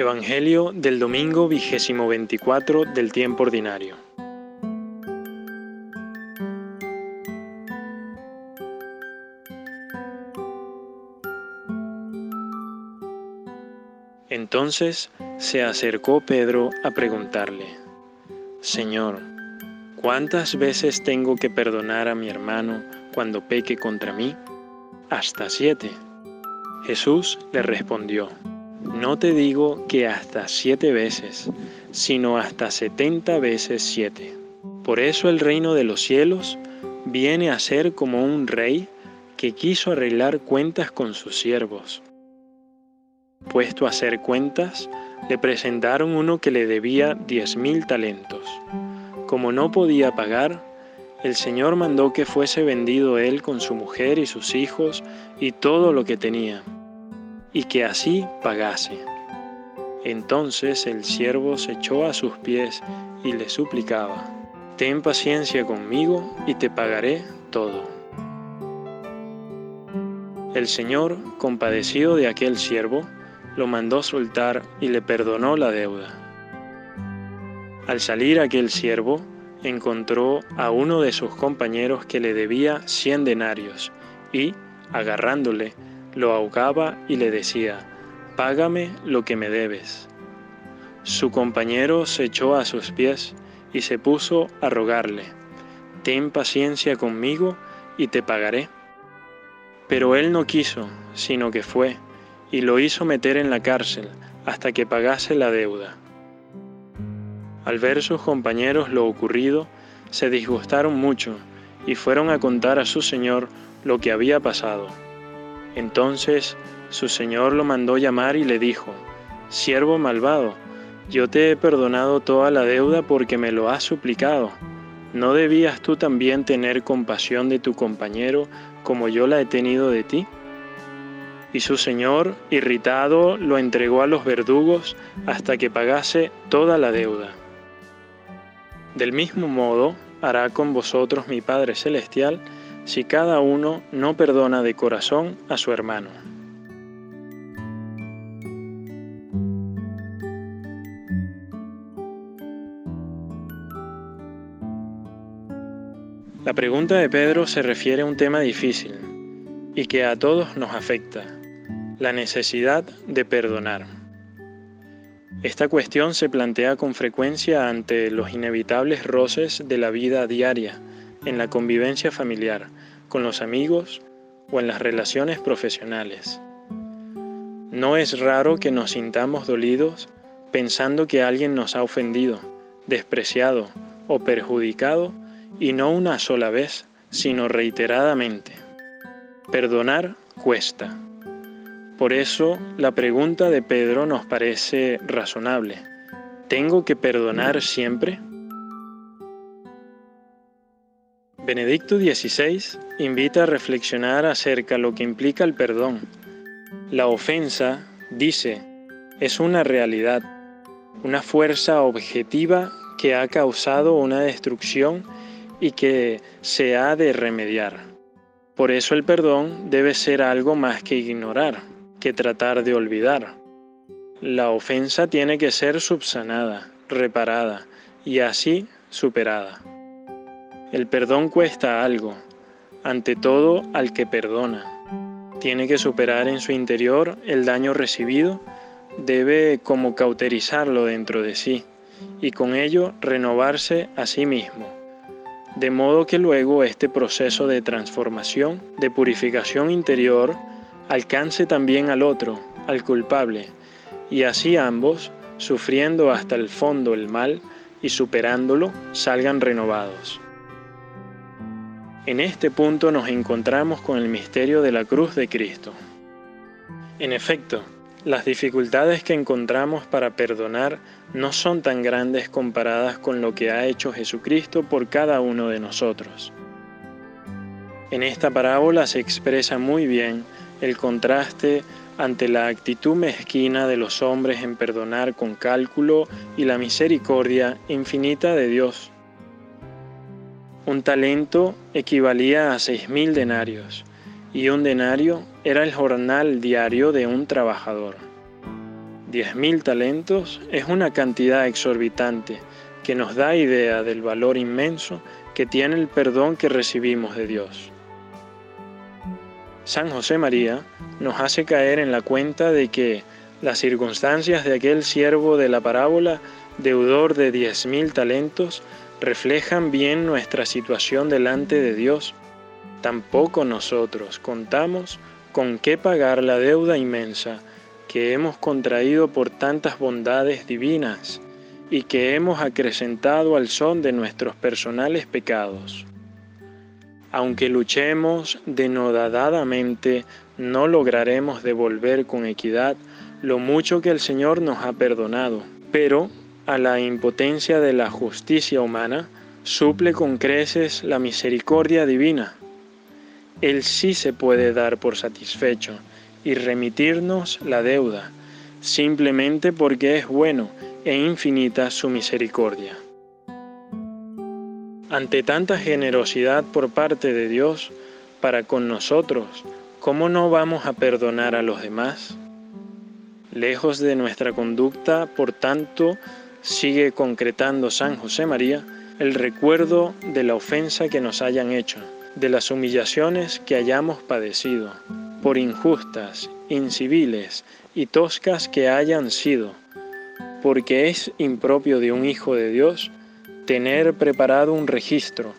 Evangelio del domingo vigésimo veinticuatro del tiempo ordinario. Entonces se acercó Pedro a preguntarle, Señor, ¿cuántas veces tengo que perdonar a mi hermano cuando peque contra mí? Hasta siete. Jesús le respondió, no te digo que hasta siete veces, sino hasta setenta veces siete. Por eso el reino de los cielos viene a ser como un rey que quiso arreglar cuentas con sus siervos. Puesto a hacer cuentas, le presentaron uno que le debía diez mil talentos. Como no podía pagar, el Señor mandó que fuese vendido él con su mujer y sus hijos y todo lo que tenía y que así pagase. Entonces el siervo se echó a sus pies y le suplicaba, Ten paciencia conmigo y te pagaré todo. El Señor, compadecido de aquel siervo, lo mandó soltar y le perdonó la deuda. Al salir aquel siervo, encontró a uno de sus compañeros que le debía cien denarios y, agarrándole, lo ahogaba y le decía, Págame lo que me debes. Su compañero se echó a sus pies y se puso a rogarle, Ten paciencia conmigo y te pagaré. Pero él no quiso, sino que fue, y lo hizo meter en la cárcel hasta que pagase la deuda. Al ver sus compañeros lo ocurrido, se disgustaron mucho y fueron a contar a su señor lo que había pasado. Entonces su señor lo mandó llamar y le dijo, Siervo malvado, yo te he perdonado toda la deuda porque me lo has suplicado. ¿No debías tú también tener compasión de tu compañero como yo la he tenido de ti? Y su señor, irritado, lo entregó a los verdugos hasta que pagase toda la deuda. Del mismo modo hará con vosotros mi Padre Celestial, si cada uno no perdona de corazón a su hermano. La pregunta de Pedro se refiere a un tema difícil y que a todos nos afecta, la necesidad de perdonar. Esta cuestión se plantea con frecuencia ante los inevitables roces de la vida diaria, en la convivencia familiar, con los amigos o en las relaciones profesionales. No es raro que nos sintamos dolidos pensando que alguien nos ha ofendido, despreciado o perjudicado y no una sola vez, sino reiteradamente. Perdonar cuesta. Por eso la pregunta de Pedro nos parece razonable. ¿Tengo que perdonar siempre? Benedicto XVI invita a reflexionar acerca lo que implica el perdón. La ofensa, dice, es una realidad, una fuerza objetiva que ha causado una destrucción y que se ha de remediar. Por eso el perdón debe ser algo más que ignorar, que tratar de olvidar. La ofensa tiene que ser subsanada, reparada y así superada. El perdón cuesta algo, ante todo al que perdona. Tiene que superar en su interior el daño recibido, debe como cauterizarlo dentro de sí y con ello renovarse a sí mismo. De modo que luego este proceso de transformación, de purificación interior, alcance también al otro, al culpable, y así ambos, sufriendo hasta el fondo el mal y superándolo, salgan renovados. En este punto nos encontramos con el misterio de la cruz de Cristo. En efecto, las dificultades que encontramos para perdonar no son tan grandes comparadas con lo que ha hecho Jesucristo por cada uno de nosotros. En esta parábola se expresa muy bien el contraste ante la actitud mezquina de los hombres en perdonar con cálculo y la misericordia infinita de Dios. Un talento equivalía a seis mil denarios y un denario era el jornal diario de un trabajador. Diez mil talentos es una cantidad exorbitante que nos da idea del valor inmenso que tiene el perdón que recibimos de Dios. San José María nos hace caer en la cuenta de que las circunstancias de aquel siervo de la parábola, deudor de diez mil talentos, reflejan bien nuestra situación delante de Dios. Tampoco nosotros contamos con qué pagar la deuda inmensa que hemos contraído por tantas bondades divinas y que hemos acrecentado al son de nuestros personales pecados. Aunque luchemos denodadamente, no lograremos devolver con equidad lo mucho que el Señor nos ha perdonado, pero a la impotencia de la justicia humana suple con creces la misericordia divina. Él sí se puede dar por satisfecho y remitirnos la deuda, simplemente porque es bueno e infinita su misericordia. Ante tanta generosidad por parte de Dios para con nosotros, ¿cómo no vamos a perdonar a los demás? Lejos de nuestra conducta, por tanto, sigue concretando San José María el recuerdo de la ofensa que nos hayan hecho, de las humillaciones que hayamos padecido, por injustas, inciviles y toscas que hayan sido, porque es impropio de un Hijo de Dios tener preparado un registro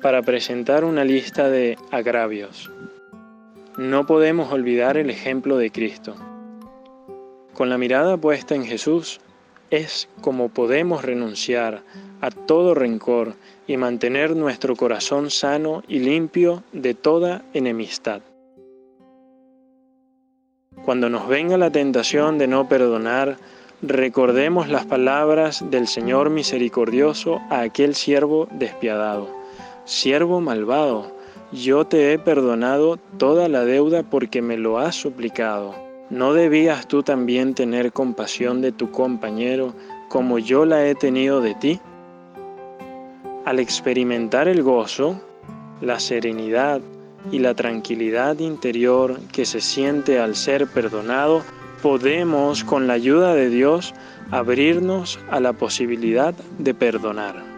para presentar una lista de agravios. No podemos olvidar el ejemplo de Cristo. Con la mirada puesta en Jesús es como podemos renunciar a todo rencor y mantener nuestro corazón sano y limpio de toda enemistad. Cuando nos venga la tentación de no perdonar, recordemos las palabras del Señor misericordioso a aquel siervo despiadado. Siervo malvado, yo te he perdonado toda la deuda porque me lo has suplicado. ¿No debías tú también tener compasión de tu compañero como yo la he tenido de ti? Al experimentar el gozo, la serenidad y la tranquilidad interior que se siente al ser perdonado, podemos, con la ayuda de Dios, abrirnos a la posibilidad de perdonar.